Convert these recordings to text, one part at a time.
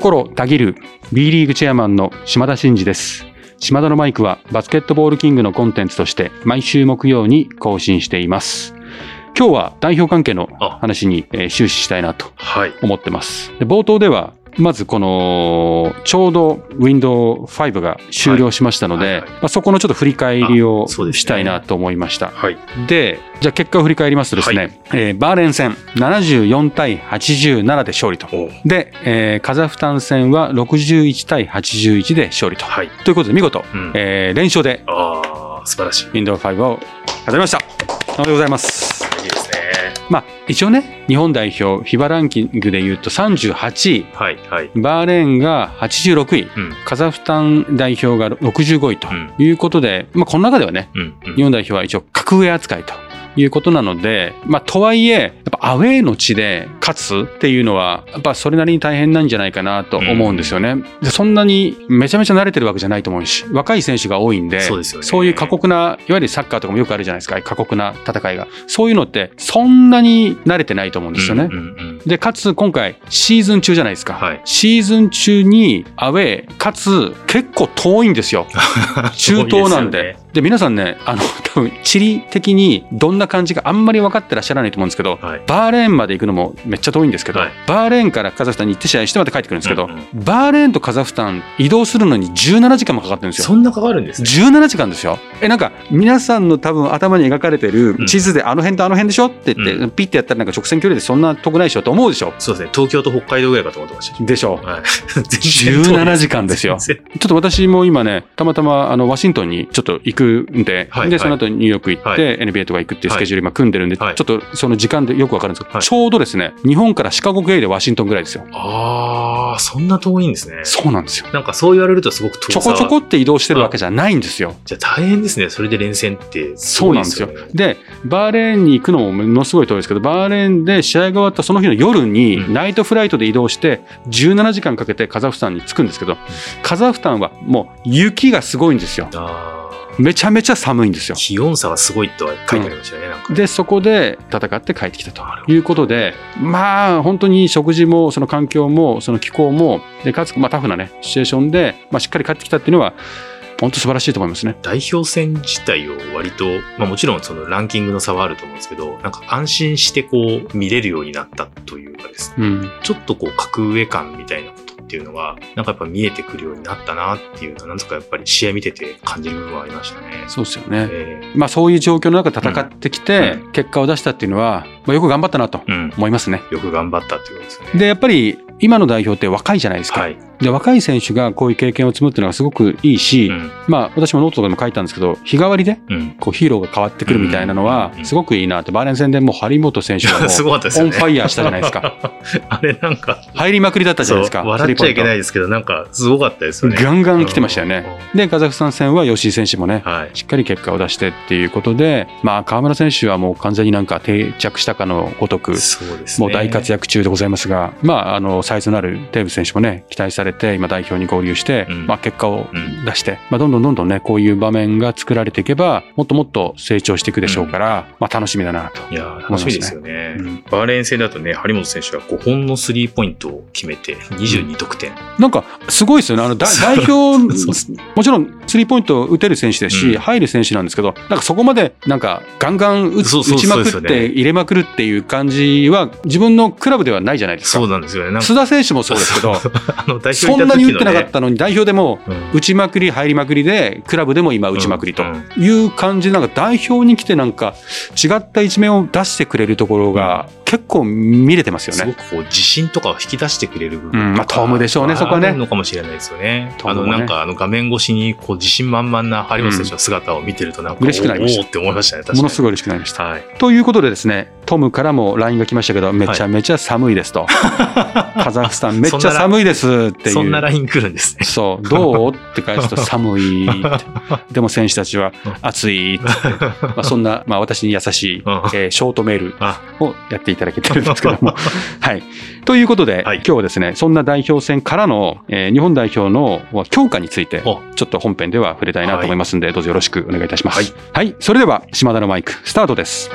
心たぎる B リーグチェアマンの島田真二です。島田のマイクはバスケットボールキングのコンテンツとして毎週木曜に更新しています。今日は代表関係の話にえー終始したいなとはい。思ってます。で冒頭ではまずこのちょうど Windows5 が終了しましたので、はいはいはいまあ、そこのちょっと振り返りをしたいなと思いました。はい。で、じゃあ結果を振り返りますとですね、はいえーバーレーン戦74対87で勝利と。おで、えーカザフスタン戦は61対81で勝利と。はい。ということで見事、うん。えー連勝でああ、素晴らしい。Windows 5を飾りました。おめでとうございます。まあ一応ね、日本代表、FIBA ランキングで言うと38位、はい。はい。バーレーンが86位、うん。カザフスタン代表が65位とうんいうことで、まあこの中ではね、うん。うん日本代表は一応格上扱いということなので、まあ、とはいえ、やっぱアウェーの地で勝つっていうのは、やっぱそれなりに大変なんじゃないかなと思うんですよね。でそんなにめちゃめちゃ慣れてるわけじゃないと思うし、若い選手が多いんで、そうですよねいう過酷な、いわゆるサッカーとかもよくあるじゃないですか、過酷な戦いが。そういうのって、そんなに慣れてないと思うんですよね。うんうんうんで、かつ今回シーズン中じゃないですか。はいシーズン中にアウェー、かつ結構遠いんですよ。中東なんで。で皆さんね、あの、多分地理的にどんな感じかあんまり分かってらっしゃらないと思うんですけど、はい。バーレーンまで行くのもめっちゃ遠いんですけど、はいバーレーンからカザフスタンに行って試合してまた帰ってくるんですけど、うんうんバーレーンとカザフスタン移動するのに17時間もかかってるんですよ。そんなかかるんですね。17時間ですよ。え、なんか、皆さんの多分頭に描かれてるうん地図であの辺とあの辺でしょって言って、うピッてやったらなんか直線距離でそんな遠くないでしょと思うでしょそうですね。東京と北海道ぐらいかと思ってました。でしょはい。全然遠い17時間ですよちょっと私も今ね、たまたまあのワシントンにちょっと行くんで、で、はいはいその後ニューヨーク行って、はい NBA とか行くっていうスケジュール今組んでるんで、はいちょっとその時間でよくわかるんですけど、はいちょうどですね、日本からシカゴ経由でワシントンぐらいですよ。ああ、そんな遠いんですね。そうなんですよ。なんかそう言われるとすごく遠さちょこちょこって移動してるわけじゃないんですよ。じゃあ大変ですね。それで連戦ってすそうなんですよでバーレーンに行くのもものすごい遠いですけど、バーレーンで試合が終わったその日の夜にうんナイトフライトで移動して、17時間かけてカザフスタンに着くんですけど、カザフスタンはもう雪がすごいんですよ。ああ。めちゃめちゃ寒いんですよ。気温差がすごいとは書いてありましたよね。なんか。で、そこで戦って帰ってきたということで、まあ、本当に食事も、その環境も、その気候も、で、かつ、まあ、タフなね、シチュエーションで、まあ、しっかり帰ってきたっていうのは、本当素晴らしいと思いますね。代表戦自体を割と、まあもちろんそのランキングの差はあると思うんですけど、なんか安心してこう見れるようになったというかですね、うん。ちょっとこう格上感みたいなことっていうのが、なんかやっぱ見えてくるようになったなっていうのは、なんとかやっぱり試合見てて感じる部分はありましたね。そうですよね。えまあ、そういう状況の中戦ってきてう、結果を出したっていうのは、まあ、よく頑張ったなと。思いますね。よく頑張ったっていうことですね。で、やっぱり、今の代表って若いじゃないですか。はい。で、若い選手がこういう経験を積むっていうのがすごくいいし、うん。まあ、私もノートとかでも書いたんですけど、日替わりで、うん。こう、ヒーローが変わってくるみたいなのはう、んすごくいいなって、バーレーン戦でもう張本選手がもう、オン。ファイヤーしたじゃないですか。あれなんか、入りまくりだったじゃないですか。笑っちゃいけないい。ですけど、なんかすごかったですよね。ガンガン来てましたよね。で、カザフスタン戦は吉井選手もね、はい。しっかり結果を出してっていうことで、まあ、河村選手はもう完全になんか定着したかのごとく、そうですね。もう大活躍中でございますが、まあ、あの、サイズのあるテーブス選手もね、期待されて、今代表に合流して、うんまあ、結果をうん出して、まあ、どんどんどんどんね、こういう場面が作られていけば、もっともっと成長していくでしょうから、まあ、楽しみだなと。いやー、楽しみですよね。うんバーレーン戦だとね、張本選手は5本のスリーポイントを決めて22得点。なんか、すごいですよね。あの、だ代表、もちろん、スリーポイント打てる選手ですし、うん入る選手なんですけど、なんかそこまで、なんか、ガンガン打ちまくって入れまくるっていう感じは、自分のクラブではないじゃないですそうか。なんですよね。須田選手もそうですけど、あの代表そんなに打ってなかたったのに、代表でも、打ちまくり、入りまくりで、クラブでも今打ちまくりとうんいう感じで、なんか代表に来てなんか違った一面を出してくれるところが結構見れてますよね。すごくこう自信とかを引き出してくれる部分うんまあトムでしょうねそこはねあるのかもしれないですよね。ねのなんかあの画面越しにこう自信満々な張本選手の姿を見てるとなんか、嬉しくなりましたって思いましたね。ものすごい嬉しくなりました。はい。ということでですね、トムからも LINE が来ましたけど、めちゃめちゃ寒いですと。カザフスタンめっちゃ寒いですっていう。そんなライン来るんですね。そう、どうって返すと寒いって。でも選手たちは暑いって。まあ、そんな、まあ私に優しい、うんえーショートメールあをやっていただけてるんですけども。はい。ということで、はい今日はですね、そんな代表戦からの、えー日本代表の強化について、おちょっと本編では触れたいなと思いますんで、どうぞよろしくお願いいたします。はい。はい。それでは、島田のマイク、スタートです。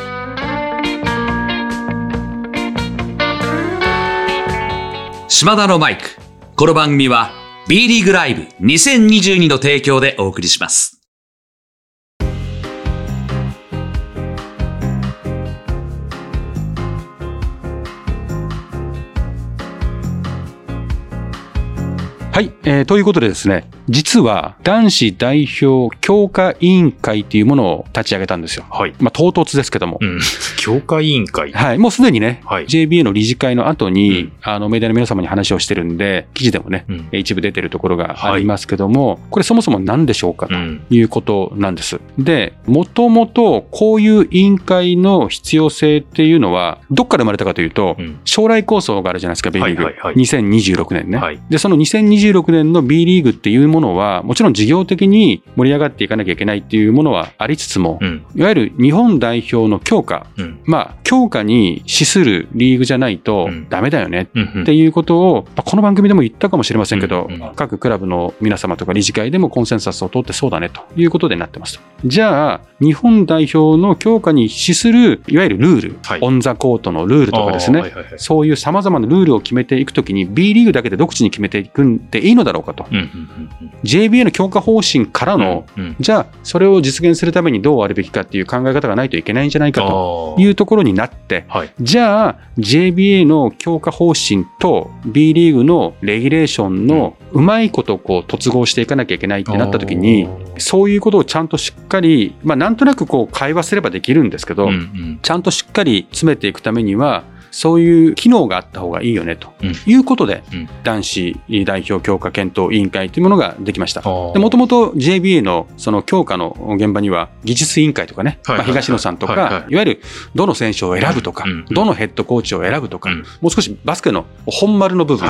島田のマイクこの番組は B リーグライブ2022の提供でお送りします。はい、えー、ということでですね、実は男子代表強化委員会というものを立ち上げたんですよ。はい。まあ唐突ですけども。うん。強化委員会はい。もうすでにね、はい、JBA の理事会の後に、うん、あのメディアの皆様に話をしてるんで、記事でもね、うん、一部出てるところがありますけども、はい、これそもそも何でしょうかということなんです。うん、で、もともとこういう委員会の必要性っていうのは、どっから生まれたかというと、将来構想があるじゃないですか、ベイリーグ。はいはいはい、2026年ね。はい、で、その2026年の B リーグっていうものは、もちろん事業的に盛り上がっていかなきゃいけないっていうものはありつつも、うん、いわゆる日本代表の強化、うん、まあ、強化に資するリーグじゃないとダメだよねっていうことを、この番組でも言ったかもしれませんけど、各クラブの皆様とか理事会でもコンセンサスを取ってそうだねということでなってますと。じゃあ、日本代表の強化に資する、いわゆるルール、はい、オンザコートのルールとかですね、はいはいはい、そういう様々なルールを決めていくときに B リーグだけで独自に決めていくんでいいのだろうかと。うんうんうん JBA の強化方針からの、うんうん、じゃあそれを実現するためにどうあるべきかっていう考え方がないといけないんじゃないかというところになって、はい、じゃあ JBA の強化方針と B リーグのレギュレーションのうまいことこう突合していかなきゃいけないってなった時に、そういうことをちゃんとしっかり、まあなんとなくこう会話すればできるんですけど、うんうん、ちゃんとしっかり詰めていくためには、そういう機能があった方がいいよねということで、うん、男子代表強化検討委員会というものができました。もともと JBA のその強化の現場には技術委員会とかね、まあ、東野さんとか、いわゆるどの選手を選ぶとか、どのヘッドコーチを選ぶとか、もう少しバスケの本丸の部分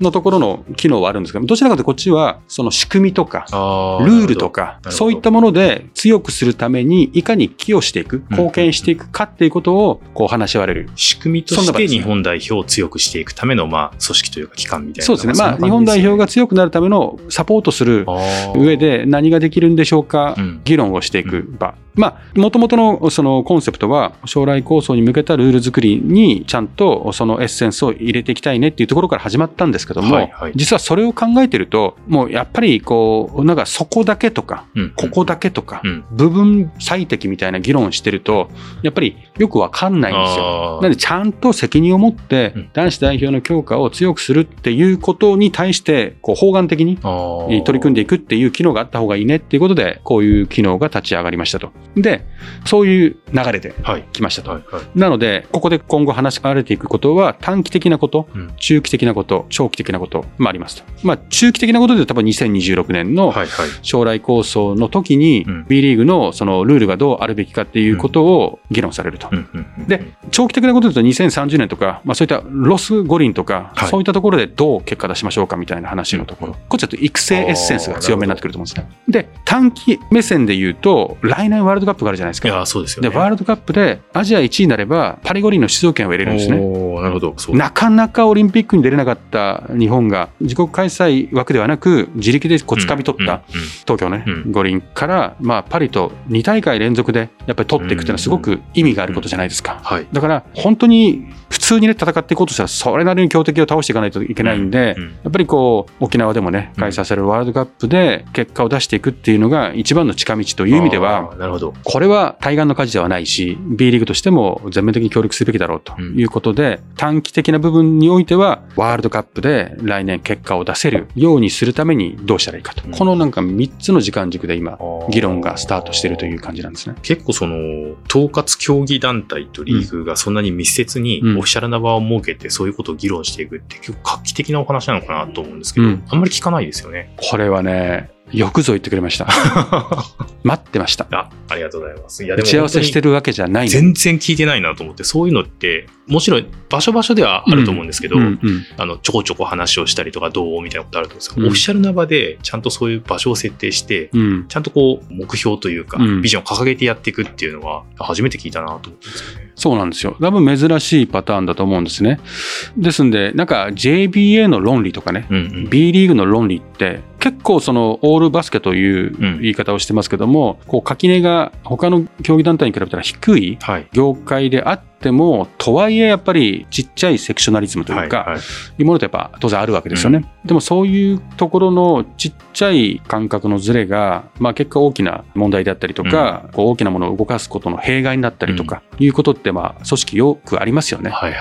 のところの機能はあるんですけど、どちらかというとこっちはその仕組みとか、ルールとか、そういったもので強くするためにいかに寄与していく、貢献していくかっていうことをこう話し合われる。仕組みとして日本代表を強くしていくための、まあ、組織というか機関みたいな、そうですね。まあ、日本代表が強くなるためのサポートする上で何ができるんでしょうか、議論をしていく場。まあ、もともとのそのコンセプトは、将来構想に向けたルール作りにちゃんとそのエッセンスを入れていきたいねっていうところから始まったんですけども、はいはい、実はそれを考えてると、もうやっぱりこう、なんかそこだけとか、うん、ここだけとか、うん、部分最適みたいな議論してると、やっぱりよくわかんないんですよ。なのでちゃんと責任を持って男子代表の強化を強くするっていうことに対して、こう方眼的に取り組んでいくっていう機能があった方がいいねっていうことで、こういう機能が立ち上がりましたと。で、そういう流れで来ましたと。はいはい。はい、なので、ここで今後話し合われていくことは、短期的なこと、うん、中期的なこと、長期的なこともありますと。まあ、中期的なことで多分2026年の将来構想の時に、B リーグのそのルールがどうあるべきかっていうことを議論されると。で、長期的なことで言うと2030年とか、まあ、そういったロス五輪とか、はい、そういったところでどう結果出しましょうかみたいな話のところ、こっちだと育成エッセンスが強めになってくると思うんですね。で、短期目線で言うと、来年ワールドカップがあるじゃないですか。いや、そうですよね。で、ワールドカップでアジア1位になれば、パリ五輪の出場権を得れるんですね。なるほど。なかなかオリンピックに出れなかった日本が、自国開催枠ではなく、自力でこう掴み取った、東京ね、五輪から、まあ、パリと2大会連続でやっぱり取っていくっていうのはすごく意味があることじゃないですか。はい、だから、本当に普通にね、戦っていこうとしたら、それなりに強敵を倒していかないといけないんで、やっぱりこう、沖縄でもね、開催されるワールドカップで結果を出していくっていうのが一番の近道という意味では、なるほど。これは対岸の火事ではないし、B リーグとしても全面的に協力すべきだろうということで、短期的な部分においては、ワールドカップで来年結果を出せるようにするためにどうしたらいいかと。このなんか3つの時間軸で今、議論がスタートしているという感じなんですね。結構その、統括競技団体とリーグがそんなに密接にオフィシャルな場を設けてそういうことを議論していくって結構画期的なお話なのかなと思うんですけど、うん、あんまり聞かないですよね。これはね、よくぞ言ってくれました。待ってました。あ、ありがとうございます。いや、でも。打ち合わせしてるわけじゃない全然聞いてないなと思って、そういうのって、もちろん場所場所ではあると思うんですけど、うんうんうん、あの、ちょこちょこ話をしたりとか、どうみたいなことあると思うんですけど、うん、オフィシャルな場でちゃんとそういう場所を設定して、うん、ちゃんとこう、目標というか、ビジョンを掲げてやっていくっていうのは、初めて聞いたなと思ってますよね。そうなんですよ。多分珍しいパターンだと思うんですね。ですんで、なんか JBA の論理とかね、うんうん、B リーグの論理って、結構そのオールバスケという言い方をしてますけども、こう垣根が他の競技団体に比べたら低い。業界であっっても、とはいえやっぱりちっちゃいセクショナリズムというか、はいはい、いうものってやっぱ当然あるわけですよね。うん、でもそういうところのちっちゃい感覚のズレが、まあ結果大きな問題であったりとか、うん、こう大きなものを動かすことの弊害になったりとか、いうことってまあ組織よくありますよね。はいは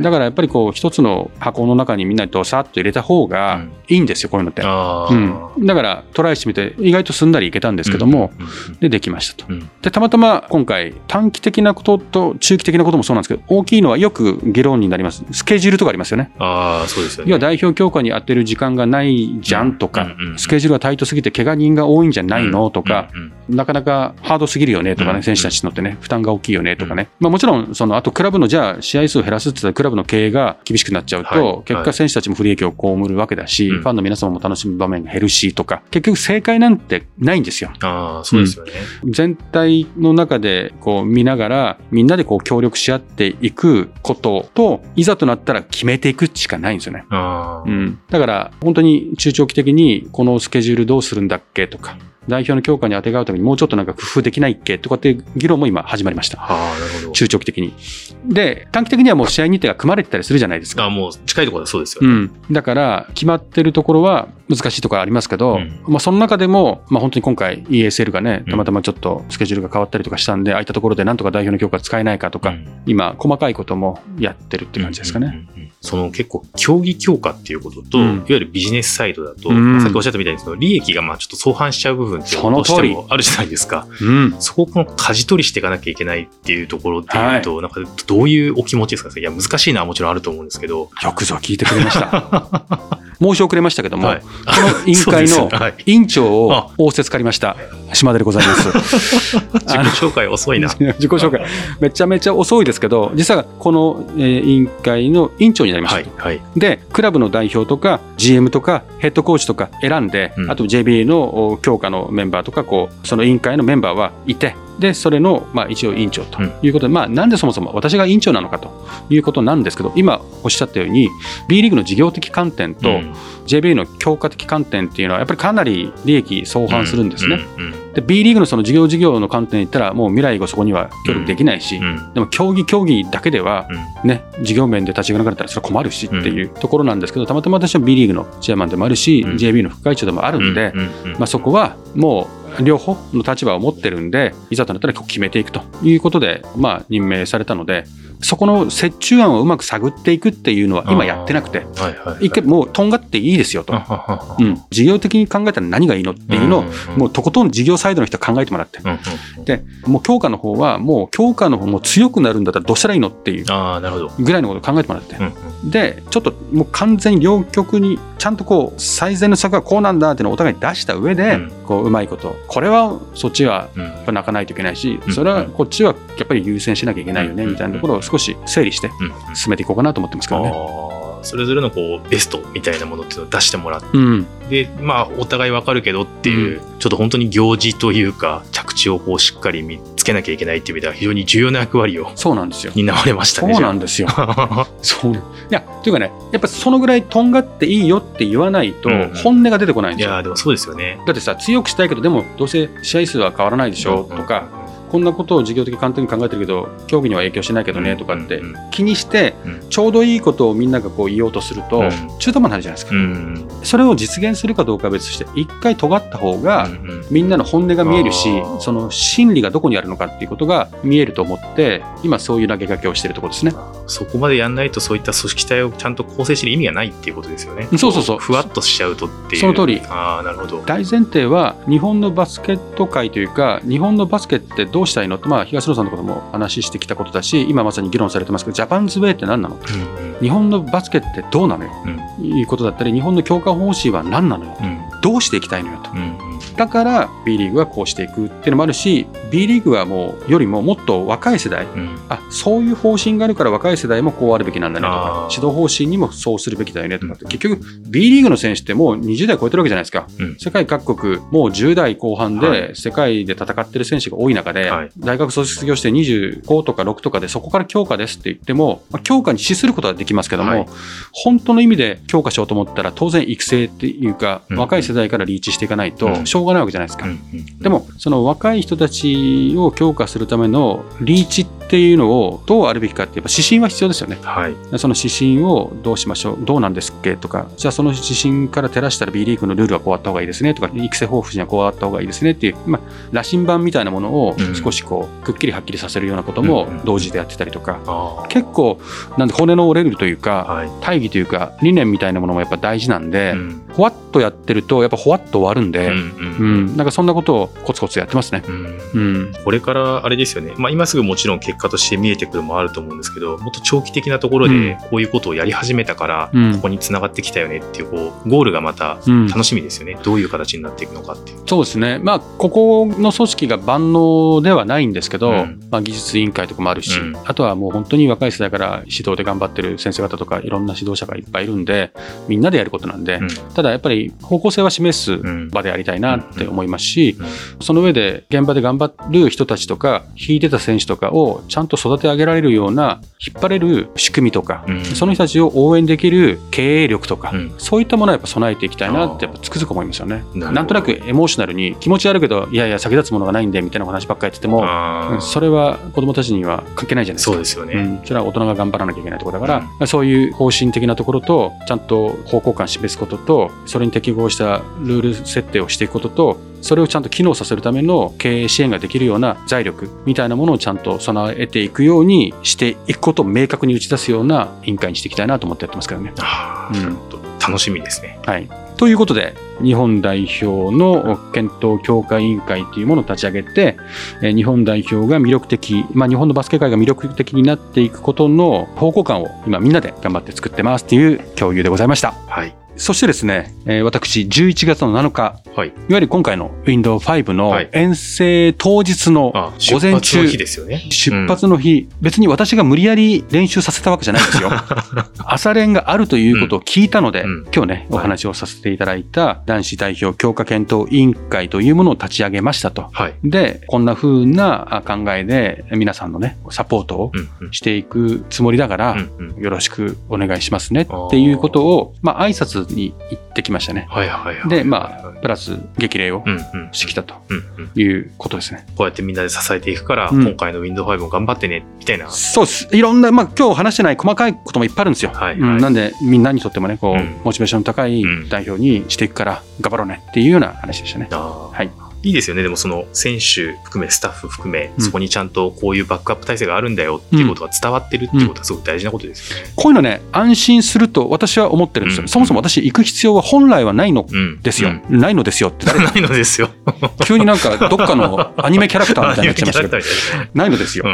い、だからやっぱりこう一つの箱の中にみんなとさっと入れた方がいいんですよ、こういうのって。うん、だからトライしてみて意外とすんなりいけたんですけども、でできましたと。でたまたま今回短期的なことと中期的なこともそうなんですけど大きいのはよく議論になります。スケジュールとかありますよね。あそうですよね。要は代表強化に当てる時間がないじゃんとか、スケジュールがタイトすぎて怪我人が多いんじゃないのとか、なかなかハードすぎるよねとかね、選手たちのってね負担が大きいよね。とかね、まあ、もちろんそのあとクラブのじゃあ試合数を減らすって言ったらクラブの経営が厳しくなっちゃうと、結果選手たちも不利益を被るわけだし、ファンの皆様も楽しむ場面が減るしとか結局正解なんてないんですよ。あそうですよね、全体の中でこう見ながらみんなでこう協力し合っていくことといざとなったら決めていくしかないんですよね。うん、だから本当に中長期的にこのスケジュールどうするんだっけとか代表の強化に当てがうためにもうちょっとなんか工夫できないっけとかっていう議論も今始まりました。あなるほど中長期的に。で、短期的にはもう試合日程が組まれてたりするじゃないですか。あもう近いところはそうですよね。うん。だから決まってるところは難しいところありますけど、うん、まあその中でも、まあ本当に今回 ESL がね、たまたまちょっとスケジュールが変わったりとかしたんで、空いたところでなんとか代表の強化使えないかとか、うん、今細かいこともやってるって感じですかね。うんうんうんその結構競技強化っていうことと、うん、いわゆるビジネスサイドだと、うん、さっきおっしゃったみたいにその利益がまあちょっと相反しちゃう部分ってどうしてもあるじゃないですか。うん、そこを舵取りしていかなきゃいけないっていうところっていうと、はい、なんかどういうお気持ちですかいや難しいのはもちろんあると思うんですけど。よくぞ聞いてくれました。申し遅れましたけども、はい、この委員会の 委員長を仰せつかりました、島田でございます。自己紹介遅いな。自己紹介、めちゃめちゃ遅いですけど、実はこの、えー、委員会の委員長になりました。はいはい、で、クラブの代表とか、GM とか、ヘッドコーチとか選んで、うん、あと JBA の強化のメンバーとか、こう、その委員会のメンバーはいて、で、それの、まあ、一応委員長ということで、うん、まあ、なんでそもそも私が委員長なのかということなんですけど、今おっしゃったように、B リーグの事業的観点と、JBA の強化的観点っていうのは、やっぱりかなり利益相反するんですね。で B リーグのその事業事業の観点で言ったら、もう未来がそこには協力できないし、でも競技競技だけでは、ね、事業面で立ち行かなかったらそれは困るしっていうところなんですけど、たまたま私は B リーグのチェアマンでもあるし、JB の副会長でもあるんで、まあ、そこはもう、両方の立場を持ってるんで、いざとなったら決めていくということで、まあ、任命されたので、そこの折衷案をうまく探っていくっていうのは今やってなくて、はいはい、一回もうとんがっていいですよと、うん、事業的に考えたら何がいいのっていうのを、もうとことん事業サイドの人考えてもらって、でもう強化の方はもう強化の方も強くなるんだったらどうしたらいいのっていうぐらいのことを考えてもらって、でちょっともう完全に両極にちゃんとこう最善の策はこうなんだっていうのをお互いに出した上で、こううまいこと。これはそっちはやっぱ泣かないといけないし、それはこっちはやっぱり優先しなきゃいけないよねみたいなところを少し整理して進めていこうかなと思ってますけどね。それぞれのこうベストみたいなものっていうのを出してもらって、うん、でまあお互いわかるけどっていう、うん、ちょっと本当に行事というか着地をこうしっかり見つけなきゃいけないっていう意味では非常に重要な役割をそうなんですよ。担われましたねそうなんですよ。そう。いやというかねやっぱそのぐらいとんがっていいよって言わないと本音が出てこないんですよ、うん、いやでもそうですよね。だってさ強くしたいけどでもどうせ試合数は変わらないでしょ、うとか、こんなことを事業的簡単に考えてるけど競技には影響しないけどねとかって気にしてちょうどいいことをみんながこう言おうとすると中途半端になるじゃないですか、それを実現するかどうかは別として一回尖った方がみんなの本音が見えるしその心理がどこにあるのかっていうことが見えると思って今そういう投げかけをしてるところですね。そこまでやんないとそういった組織体をちゃんと構成してる意味がないっていうことですよね。そうそうそう。ふわっとしちゃうとっていう。その通り。あなるほど。大前提は日本のバスケット界というか日本のバスケってどうしたいの？ってまあ東野さんのことも話してきたことだし今まさに議論されてますけどジャパンズウェイって何なの、うんうん、日本のバスケってどうなのよ、うん、いうことだったり日本の強化方針は何なのよ、うん、どうしていきたいのよと、うんだから B リーグはこうしていくっていうのもあるし B リーグはもうよりももっと若い世代、うん、あそういう方針があるから若い世代もこうあるべきなんだねとか指導方針にもそうするべきだよねとかって、結局 B リーグの選手ってもう20代超えてるわけじゃないですか、うん、世界各国もう10代後半で世界で戦ってる選手が多い中で、はい、大学卒業して25とか6とかでそこから強化ですって言っても、まあ、強化に資することはできますけども、はい、本当の意味で強化しようと思ったら当然育成っていうか、若い世代からリーチしていかないと、障うがないわけじゃないですか。でも、その若い人たちを強化するためのリーチっていうのをどうあるべきかって、やっぱ指針は必要ですよね。はい、その指針をどうしましょう、どうなんですっけとか、じゃあその指針から照らしたら B リーグのルールはこうあった方がいいですね。とか、育成抱負にはこうあった方がいいですねっていう、まあ、羅針盤みたいなものを少しこう、くっきりはっきりさせるようなことも同時でやってたりとか、結構、なんで骨の折れるというか、大義というか、理念みたいなものもやっぱ大事なんで、ほわっとやってると、やっぱほわっと終わるんで、うん、なんかそんなことをコツコツやってますね。うん、これからあれですよね、まあ、今すぐもちろん結果として見えてくるもあると思うんですけど、もっと長期的なところでこういうことをやり始めたから、ここにつながってきたよねっていうこうゴールがまた楽しみですよね、どういう形になっていくのかっていう。そうですね、まあ、ここの組織が万能ではないんですけど、まあ、技術委員会とかもあるし、あとはもう本当に若い世代から指導で頑張ってる先生方とか、いろんな指導者がいっぱいいるんで、みんなでやることなんで、ただやっぱり方向性は示す場でありたいなって思いますし、その上で現場で頑張る人たちとか、引いてた選手とかをちゃんと育て上げられるような、引っ張れる仕組みとか、その人たちを応援できる経営力とか、そういったものをやっぱ備えていきたいなってやっぱつくづく思いますよね。なんとなくエモーショナルに気持ち悪いけど、いやいや先立つものがないんでみたいな話ばっかり言ってても、それは子供たちには関係ないじゃないですか。そうですよね。うん、それは大人が頑張らなきゃいけないところだから、そういう方針的なところと、ちゃんと方向感示すことと、それに適合したルール設定をしていくことと、それをちゃんと機能させるための経営支援ができるような財力みたいなものをちゃんと備えていくようにしていくことを明確に打ち出すような委員会にしていきたいなと思ってやってますからね。うん、楽しみですね。はい。ということで、日本代表の検討強化委員会というものを立ち上げて、日本代表が魅力的、まあ、日本のバスケ界が魅力的になっていくことの方向感を今みんなで頑張って作ってますという共有でございました。はい。そしてですね、えー、私、11月の7日、はい、いわゆる今回の Windows 5の遠征当日の午前中、はい、出発の日ですよね。出発の日、うん、別に私が無理やり練習させたわけじゃないんですよ。朝練があるということを聞いたので、うん、今日ね、お話をさせていただいた男子代表強化検討委員会というものを立ち上げましたと。はい、で、こんな風な考えで皆さんのね、サポートをしていくつもりだから、よろしくお願いしますねっていうことを、まあ挨拶に行ってきましたね。はいはいはい。で、まあ、プラス激励をしてきたということですね。こうやってみんなで支えていくから、今回の Windows 5も頑張ってね、みたいな。そうです。いろんな、まあ今日話してない細かいこともいっぱいあるんですよ。はいなんで、みんなにとってもね、こう、モチベーション高い代表にしていくから頑張ろうねっていうような話でしたね。はい。いいですよね。でもその選手含めスタッフ含め、そこにちゃんとこういうバックアップ体制があるんだよっていうことが伝わってるっていうことはすごく大事なことですよね。うん、こういうのね、安心すると私は思ってるんですよ。うん、そもそも私行く必要は本来はないのですよ。うん、ないのですよって ないのですよ。急になんかどっかのアニメキャラクターみたいになっちゃいましたけど。ないのですよ。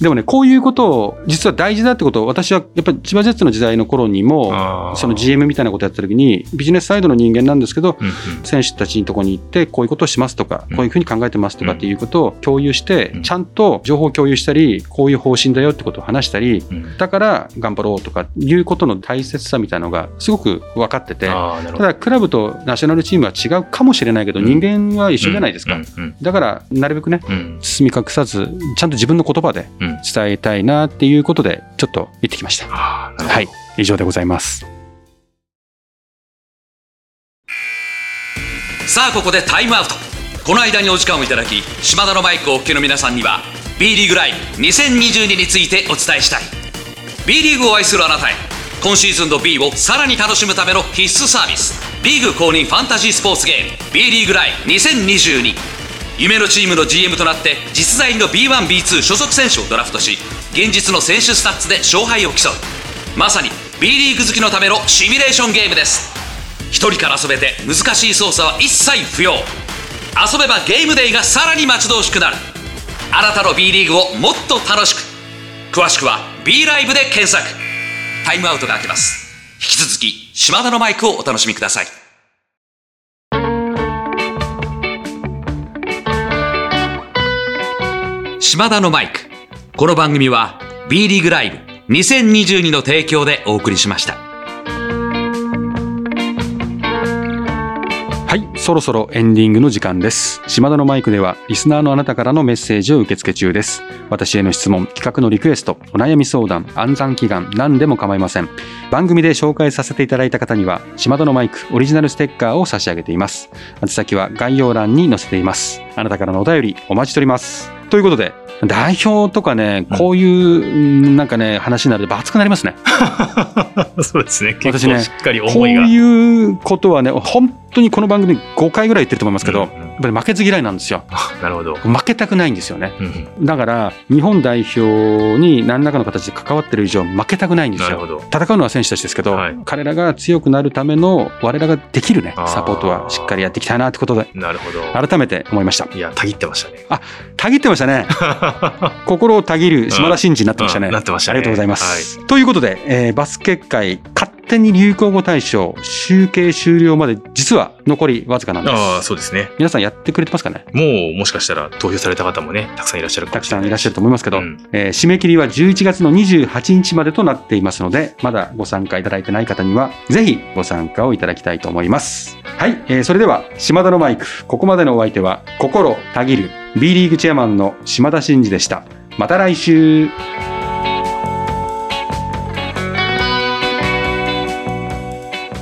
でもね、こういうことを実は大事だってことを私はやっぱり千葉ジェッツの時代の頃にも、その GM みたいなことやった時にビジネスサイドの人間なんですけど、選手たちのとこに行ってこういうことをしますとか、こういうふうに考ええてますとかっていうことを共有して、ちゃんと情報共有したり、こういう方針だよってことを話したり、だから頑張ろうとかいうことの大切さみたいなのがすごく分かってて、ただクラブとナショナルチームは違うかもしれないけど、人間は一緒じゃないですか。だからなるべくね、包み隠さず、ちゃんと自分の言葉で伝えたいなっていうことで、ちょっと言ってきました。はい、以上でございます。さあここでタイムアウトこの間にお時間をいただき島田のマイクをお聞きの皆さんには B リーグライブ2022についてお伝えしたい。B リーグを愛するあなたへ今シーズンの B をさらに楽しむための必須サービスリーグ公認ファンタジースポーツゲーム B リーグライブ2022夢のチームの GM となって実在の B1B2 所属選手をドラフトし現実の選手スタッツで勝敗を競う。まさに B リーグ好きのためのシミュレーションゲームです。一人から遊べて難しい操作は一切不要。遊べばゲームデイがさらに待ち遠しくなる。あなたの B リーグをもっと楽しく。詳しくは B ライブで検索。タイムアウトが明けます。引き続き島田のマイクをお楽しみください。島田のマイク。この番組は B リーグライブ2022の提供でお送りしました。そろそろエンディングの時間です。島田のマイクではリスナーのあなたからのメッセージを受け付け中です。私への質問企画のリクエストお悩み相談暗算祈願何でも構いません。番組で紹介させていただいた方には島田のマイクオリジナルステッカーを差し上げています。宛先は概要欄に載せています。あなたからのお便りお待ちしております。ということで代表とかね、こういう、なんかね、話になると熱くなりますね。そうですね。結構しっかり思いが。こういうことはね、本当にこの番組5回ぐらい言ってると思いますけど、うんうん、やっぱり負けず嫌いなんですよ。なるほど。負けたくないんですよね。うん、だから、日本代表に何らかの形で関わってる以上、負けたくないんですよ。なるほど。戦うのは選手たちですけど、はい、彼らが強くなるための、我らができるね、サポートはしっかりやっていきたいなってことで、なるほど。改めて思いました。いや、たぎってましたね。あ、たぎってましたね。心をたぎる島田真二になってましたね。なってましたね。ありがとうございます。はい、ということで、えー、バスケ界、勝手に流行語大賞集計終了まで実は残りわずかなんです。ああ、そうですね。皆さんやってくれてますかね？もうもしかしたら投票された方もね、たくさんいらっしゃるたくさんいらっしゃると思いますけど、うん、えー、締め切りは11月の28日までとなっていますので、まだご参加いただいてない方には、ぜひご参加をいただきたいと思います。はい、えー、それでは、島田のマイク、ここまでのお相手は、心たぎる B リーグチェアマンの島田真二でした。また来週。